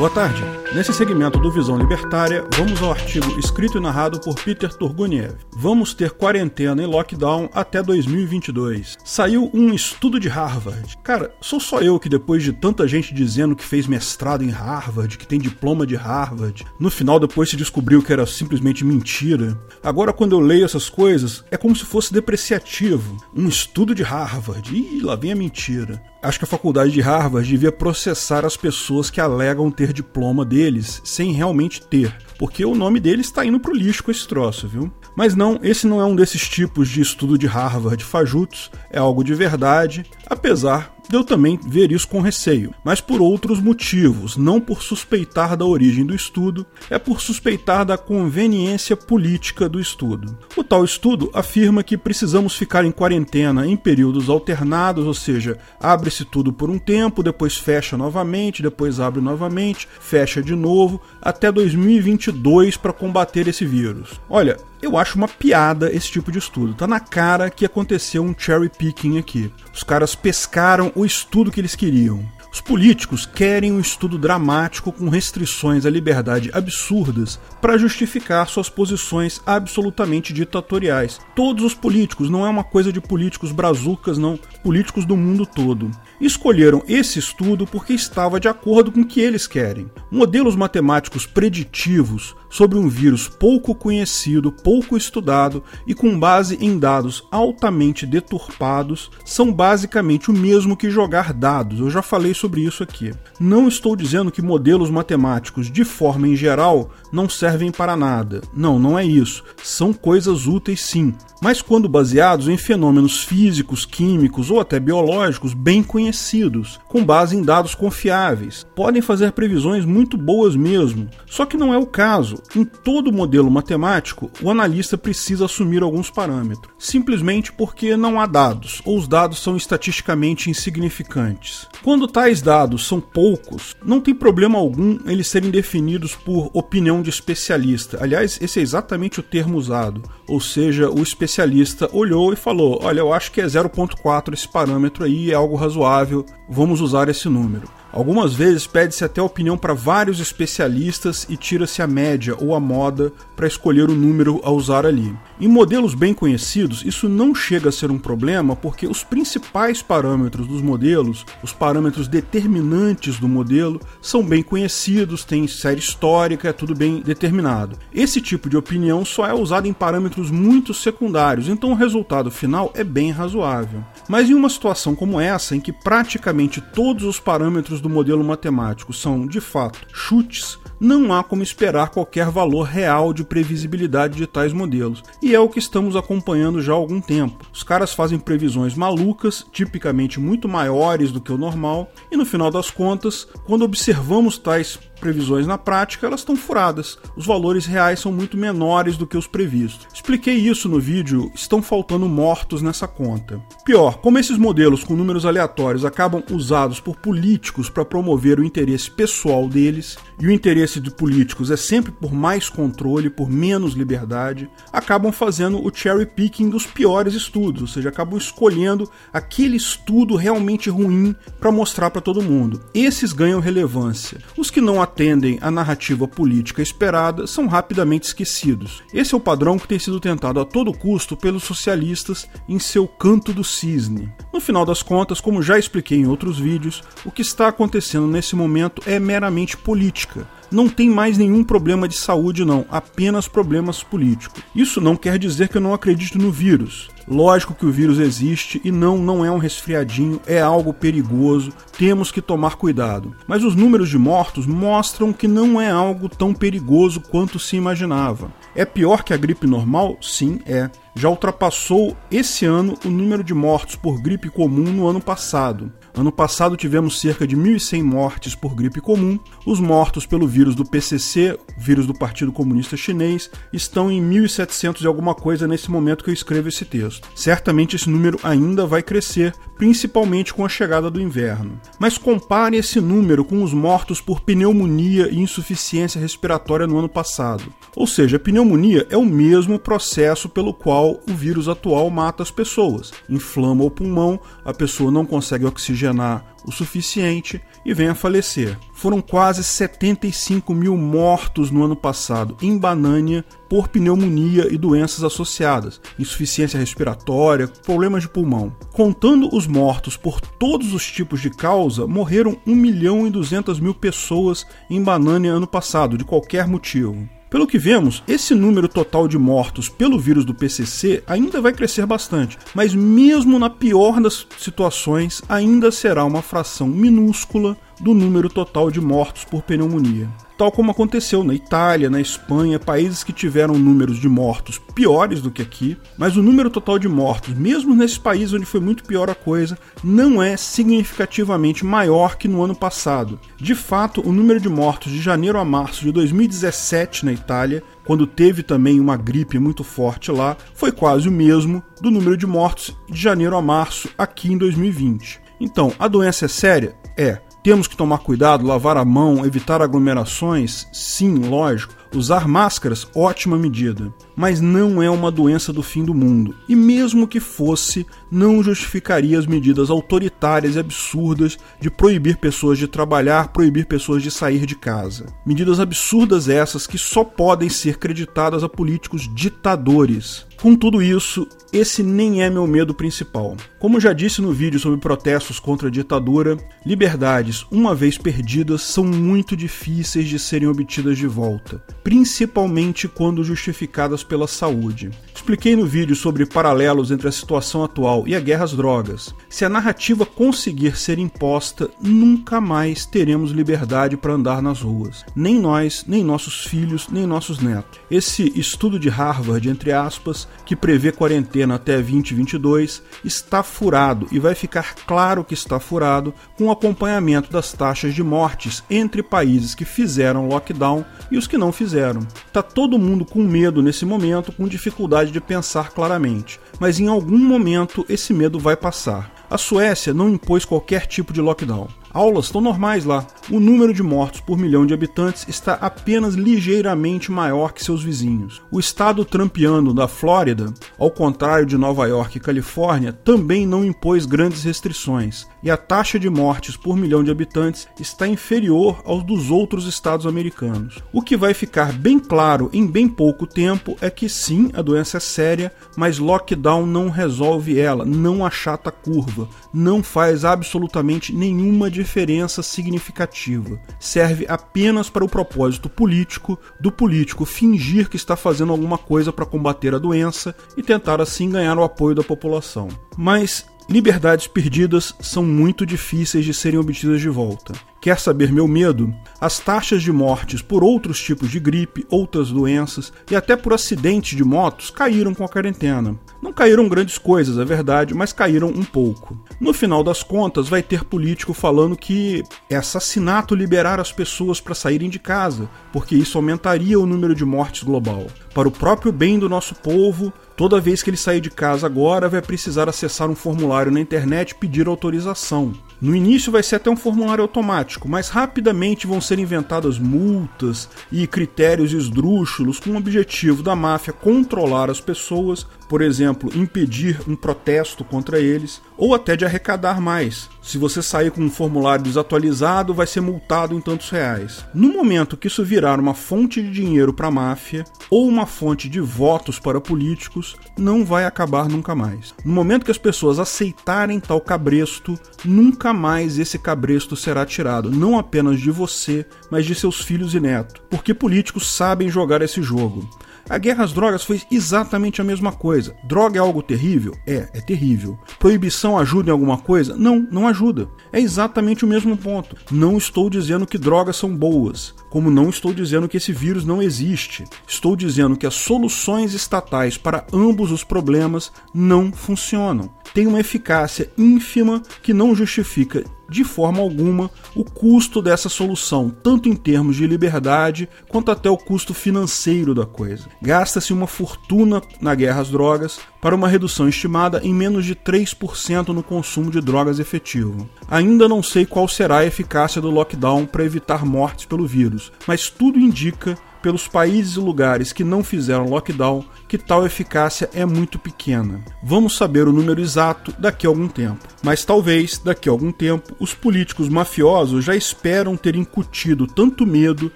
Boa tarde. Nesse segmento do Visão Libertária, vamos ao artigo escrito e narrado por Peter Turguniev. Vamos ter quarentena e lockdown até 2022. Saiu um estudo de Harvard. Cara, sou só eu que depois de tanta gente dizendo que fez mestrado em Harvard, que tem diploma de Harvard, no final depois se descobriu que era simplesmente mentira. Agora quando eu leio essas coisas, é como se fosse depreciativo. Um estudo de Harvard. Ih, lá vem a mentira. Acho que a faculdade de Harvard devia processar as pessoas que alegam ter diploma deles sem realmente ter, porque o nome deles está indo pro lixo com esse troço, viu? Mas não, esse não é um desses tipos de estudo de Harvard fajutos, é algo de verdade, apesar de eu também ver isso com receio, mas por outros motivos, não por suspeitar da origem do estudo, é por suspeitar da conveniência política do estudo. O tal estudo afirma que precisamos ficar em quarentena em períodos alternados, ou seja, abre-se tudo por um tempo, depois fecha novamente, depois abre novamente, fecha de novo, até 2022 para combater esse vírus. Olha, eu acho uma piada esse tipo de estudo. Tá na cara que aconteceu um cherry picking aqui. Os caras pescaram o estudo que eles queriam. Os políticos querem um estudo dramático com restrições à liberdade absurdas para justificar suas posições absolutamente ditatoriais. Todos os políticos, não é uma coisa de políticos brazucas, não, políticos do mundo todo. Escolheram esse estudo porque estava de acordo com o que eles querem. Modelos matemáticos preditivos sobre um vírus pouco conhecido, pouco estudado e com base em dados altamente deturpados são basicamente o mesmo que jogar dados. Eu já falei sobre isso aqui. Não estou dizendo que modelos matemáticos, de forma em geral, não servem para nada. Não, não é isso. São coisas úteis sim, mas quando baseados em fenômenos físicos, químicos ou até biológicos bem conhecidos, com base em dados confiáveis. Podem fazer previsões muito boas mesmo. Só que não é o caso. Em todo modelo matemático, o analista precisa assumir alguns parâmetros, simplesmente porque não há dados, ou os dados são estatisticamente insignificantes. Quando tais dados são poucos, não tem problema algum eles serem definidos por opinião de especialista. Aliás, esse é exatamente o termo usado, ou seja, o especialista olhou e falou: Olha, eu acho que é 0,4 esse parâmetro aí, é algo razoável, vamos usar esse número. Algumas vezes pede-se até opinião para vários especialistas e tira-se a média ou a moda para escolher o número a usar ali. Em modelos bem conhecidos, isso não chega a ser um problema porque os principais parâmetros dos modelos, os parâmetros determinantes do modelo, são bem conhecidos, tem série histórica, é tudo bem determinado. Esse tipo de opinião só é usado em parâmetros muito secundários, então o resultado final é bem razoável. Mas em uma situação como essa, em que praticamente todos os parâmetros do modelo matemático são, de fato, chutes, não há como esperar qualquer valor real de previsibilidade de tais modelos. E é o que estamos acompanhando já há algum tempo. Os caras fazem previsões malucas, tipicamente muito maiores do que o normal, e no final das contas, quando observamos tais previsões na prática, elas estão furadas. Os valores reais são muito menores do que os previstos. Expliquei isso no vídeo, estão faltando mortos nessa conta. Pior, como esses modelos com números aleatórios acabam usados por políticos para promover o interesse pessoal deles, e o interesse de políticos é sempre por mais controle, por menos liberdade, acabam fazendo o cherry picking dos piores estudos, ou seja, acabam escolhendo aquele estudo realmente ruim para mostrar para todo mundo. Esses ganham relevância. Os que não atendem à narrativa política esperada são rapidamente esquecidos. Esse é o padrão que tem sido tentado a todo custo pelos socialistas em seu canto do cisne. No final das contas, como já expliquei em outros vídeos, o que está acontecendo nesse momento é meramente política não tem mais nenhum problema de saúde, não, apenas problemas políticos. Isso não quer dizer que eu não acredito no vírus. Lógico que o vírus existe e não, não é um resfriadinho, é algo perigoso, temos que tomar cuidado. Mas os números de mortos mostram que não é algo tão perigoso quanto se imaginava. É pior que a gripe normal? Sim, é. Já ultrapassou esse ano o número de mortos por gripe comum no ano passado. Ano passado tivemos cerca de 1.100 mortes por gripe comum. Os mortos pelo vírus do PCC, vírus do Partido Comunista Chinês, estão em 1.700 e alguma coisa nesse momento que eu escrevo esse texto. Certamente esse número ainda vai crescer, principalmente com a chegada do inverno. Mas compare esse número com os mortos por pneumonia e insuficiência respiratória no ano passado. Ou seja, a pneumonia é o mesmo processo pelo qual o vírus atual mata as pessoas. Inflama o pulmão, a pessoa não consegue oxigenar o suficiente e vem a falecer. Foram quase 75 mil mortos no ano passado em Banânia por pneumonia e doenças associadas, insuficiência respiratória, problemas de pulmão. Contando os mortos por todos os tipos de causa, morreram 1 milhão e 200 mil pessoas em Banânia ano passado, de qualquer motivo. Pelo que vemos, esse número total de mortos pelo vírus do PCC ainda vai crescer bastante, mas mesmo na pior das situações, ainda será uma fração minúscula do número total de mortos por pneumonia tal como aconteceu na Itália, na Espanha, países que tiveram números de mortos piores do que aqui, mas o número total de mortos, mesmo nesses países onde foi muito pior a coisa, não é significativamente maior que no ano passado. De fato, o número de mortos de janeiro a março de 2017 na Itália quando teve também uma gripe muito forte lá, foi quase o mesmo do número de mortos de janeiro a março aqui em 2020. Então, a doença é séria? É. Temos que tomar cuidado, lavar a mão, evitar aglomerações? Sim, lógico. Usar máscaras, ótima medida. Mas não é uma doença do fim do mundo. E mesmo que fosse, não justificaria as medidas autoritárias e absurdas de proibir pessoas de trabalhar, proibir pessoas de sair de casa. Medidas absurdas essas que só podem ser creditadas a políticos ditadores. Com tudo isso, esse nem é meu medo principal. Como já disse no vídeo sobre protestos contra a ditadura, liberdades, uma vez perdidas, são muito difíceis de serem obtidas de volta, principalmente quando justificadas pela saúde. Expliquei no vídeo sobre paralelos entre a situação atual e a guerra às drogas. Se a narrativa conseguir ser imposta, nunca mais teremos liberdade para andar nas ruas. Nem nós, nem nossos filhos, nem nossos netos. Esse estudo de Harvard, entre aspas, que prevê quarentena até 2022, está furado e vai ficar claro que está furado com o acompanhamento das taxas de mortes entre países que fizeram lockdown e os que não fizeram. Tá todo mundo com medo nesse momento, com dificuldade de pensar claramente, mas em algum momento esse medo vai passar. A Suécia não impôs qualquer tipo de lockdown. Aulas estão normais lá. O número de mortos por milhão de habitantes está apenas ligeiramente maior que seus vizinhos. O estado trampiano da Flórida, ao contrário de Nova York e Califórnia, também não impôs grandes restrições, e a taxa de mortes por milhão de habitantes está inferior aos dos outros estados americanos. O que vai ficar bem claro em bem pouco tempo é que sim, a doença é séria, mas lockdown não resolve ela, não achata a curva, não faz absolutamente nenhuma diferença diferença significativa. Serve apenas para o propósito político do político fingir que está fazendo alguma coisa para combater a doença e tentar assim ganhar o apoio da população. Mas liberdades perdidas são muito difíceis de serem obtidas de volta. Quer saber meu medo? As taxas de mortes por outros tipos de gripe, outras doenças e até por acidentes de motos caíram com a quarentena. Não caíram grandes coisas, é verdade, mas caíram um pouco. No final das contas, vai ter político falando que é assassinato liberar as pessoas para saírem de casa, porque isso aumentaria o número de mortes global. Para o próprio bem do nosso povo, toda vez que ele sair de casa agora, vai precisar acessar um formulário na internet e pedir autorização. No início vai ser até um formulário automático, mas rapidamente vão ser inventadas multas e critérios esdrúxulos com o objetivo da máfia controlar as pessoas, por exemplo, impedir um protesto contra eles, ou até de arrecadar mais. Se você sair com um formulário desatualizado, vai ser multado em tantos reais. No momento que isso virar uma fonte de dinheiro para a máfia ou uma fonte de votos para políticos, não vai acabar nunca mais. No momento que as pessoas aceitarem tal cabresto, nunca mais esse cabresto será tirado, não apenas de você, mas de seus filhos e netos, porque políticos sabem jogar esse jogo. A guerra às drogas foi exatamente a mesma coisa. Droga é algo terrível? É, é terrível. Proibição ajuda em alguma coisa? Não, não ajuda. É exatamente o mesmo ponto. Não estou dizendo que drogas são boas, como não estou dizendo que esse vírus não existe. Estou dizendo que as soluções estatais para ambos os problemas não funcionam. Tem uma eficácia ínfima que não justifica de forma alguma o custo dessa solução, tanto em termos de liberdade quanto até o custo financeiro da coisa. Gasta-se uma fortuna na guerra às drogas para uma redução estimada em menos de 3% no consumo de drogas efetivo. Ainda não sei qual será a eficácia do lockdown para evitar mortes pelo vírus, mas tudo indica pelos países e lugares que não fizeram lockdown que tal eficácia é muito pequena. Vamos saber o número exato daqui a algum tempo. Mas talvez, daqui a algum tempo, os políticos mafiosos já esperam ter incutido tanto medo,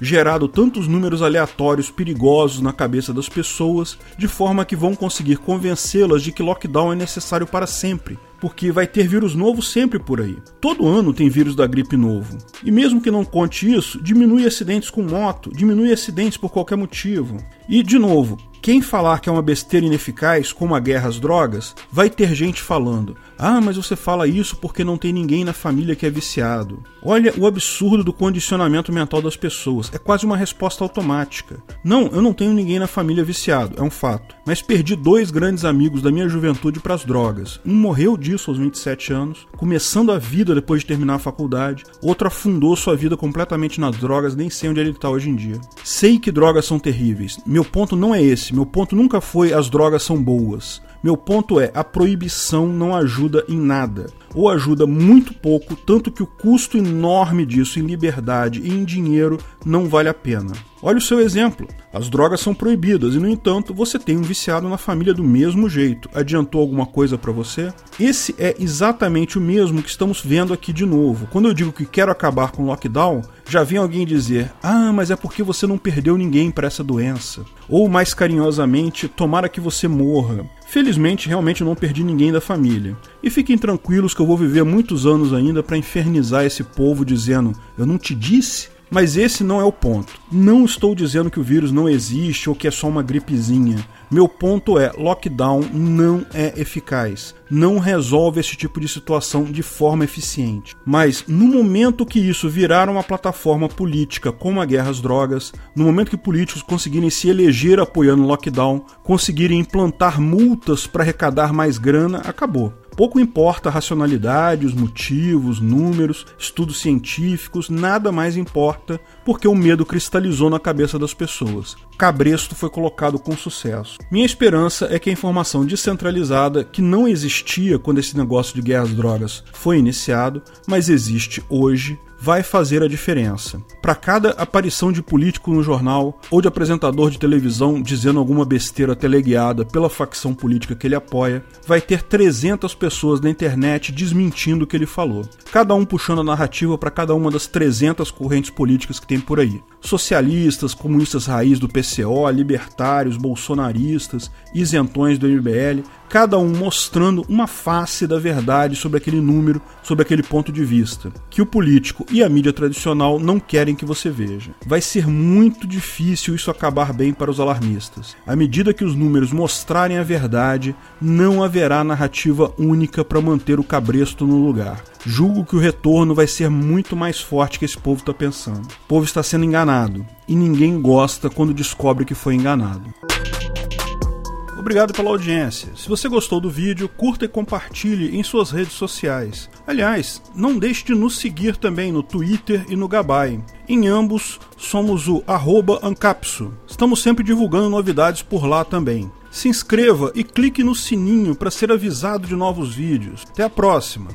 gerado tantos números aleatórios perigosos na cabeça das pessoas, de forma que vão conseguir convencê-las de que lockdown é necessário para sempre, porque vai ter vírus novo sempre por aí. Todo ano tem vírus da gripe novo. E mesmo que não conte isso, diminui acidentes com moto, diminui acidentes por qualquer motivo. E, de novo, quem falar que é uma besteira ineficaz, como a guerra às drogas, vai ter gente falando: ah, mas você fala isso porque não tem ninguém na família que é viciado. Olha o absurdo do condicionamento mental das pessoas. É quase uma resposta automática. Não, eu não tenho ninguém na família viciado, é um fato. Mas perdi dois grandes amigos da minha juventude para as drogas. Um morreu disso aos 27 anos, começando a vida depois de terminar a faculdade. Outro afundou sua vida completamente nas drogas, nem sei onde ele está hoje em dia. Sei que drogas são terríveis. Meu ponto não é esse. Meu ponto nunca foi as drogas são boas. Meu ponto é, a proibição não ajuda em nada, ou ajuda muito pouco, tanto que o custo enorme disso em liberdade e em dinheiro não vale a pena. Olha o seu exemplo. As drogas são proibidas e, no entanto, você tem um viciado na família do mesmo jeito. Adiantou alguma coisa para você? Esse é exatamente o mesmo que estamos vendo aqui de novo. Quando eu digo que quero acabar com o lockdown, já vem alguém dizer: "Ah, mas é porque você não perdeu ninguém para essa doença". Ou mais carinhosamente, tomara que você morra. Felizmente, realmente não perdi ninguém da família. E fiquem tranquilos que eu vou viver muitos anos ainda para infernizar esse povo dizendo: "Eu não te disse?" Mas esse não é o ponto. Não estou dizendo que o vírus não existe ou que é só uma gripezinha. Meu ponto é: lockdown não é eficaz, não resolve esse tipo de situação de forma eficiente. Mas no momento que isso virar uma plataforma política como a guerra às drogas, no momento que políticos conseguirem se eleger apoiando o lockdown, conseguirem implantar multas para arrecadar mais grana, acabou. Pouco importa a racionalidade, os motivos, números, estudos científicos, nada mais importa, porque o medo cristalizou na cabeça das pessoas. Cabresto foi colocado com sucesso. Minha esperança é que a informação descentralizada, que não existia quando esse negócio de guerras drogas foi iniciado, mas existe hoje, vai fazer a diferença. Para cada aparição de político no jornal ou de apresentador de televisão dizendo alguma besteira teleguiada pela facção política que ele apoia, vai ter 300 pessoas na internet desmentindo o que ele falou. Cada um puxando a narrativa para cada uma das 300 correntes políticas que tem por aí. Socialistas, comunistas raiz do PCO, libertários, bolsonaristas, isentões do MBL, cada um mostrando uma face da verdade sobre aquele número, sobre aquele ponto de vista, que o político e a mídia tradicional não querem que você veja. Vai ser muito difícil isso acabar bem para os alarmistas. À medida que os números mostrarem a verdade, não haverá narrativa única para manter o cabresto no lugar. Julgo que o retorno vai ser muito mais forte que esse povo está pensando. O povo está sendo enganado e ninguém gosta quando descobre que foi enganado. Obrigado pela audiência. Se você gostou do vídeo, curta e compartilhe em suas redes sociais. Aliás, não deixe de nos seguir também no Twitter e no Gabay. Em ambos, somos o Ancapso. Estamos sempre divulgando novidades por lá também. Se inscreva e clique no sininho para ser avisado de novos vídeos. Até a próxima!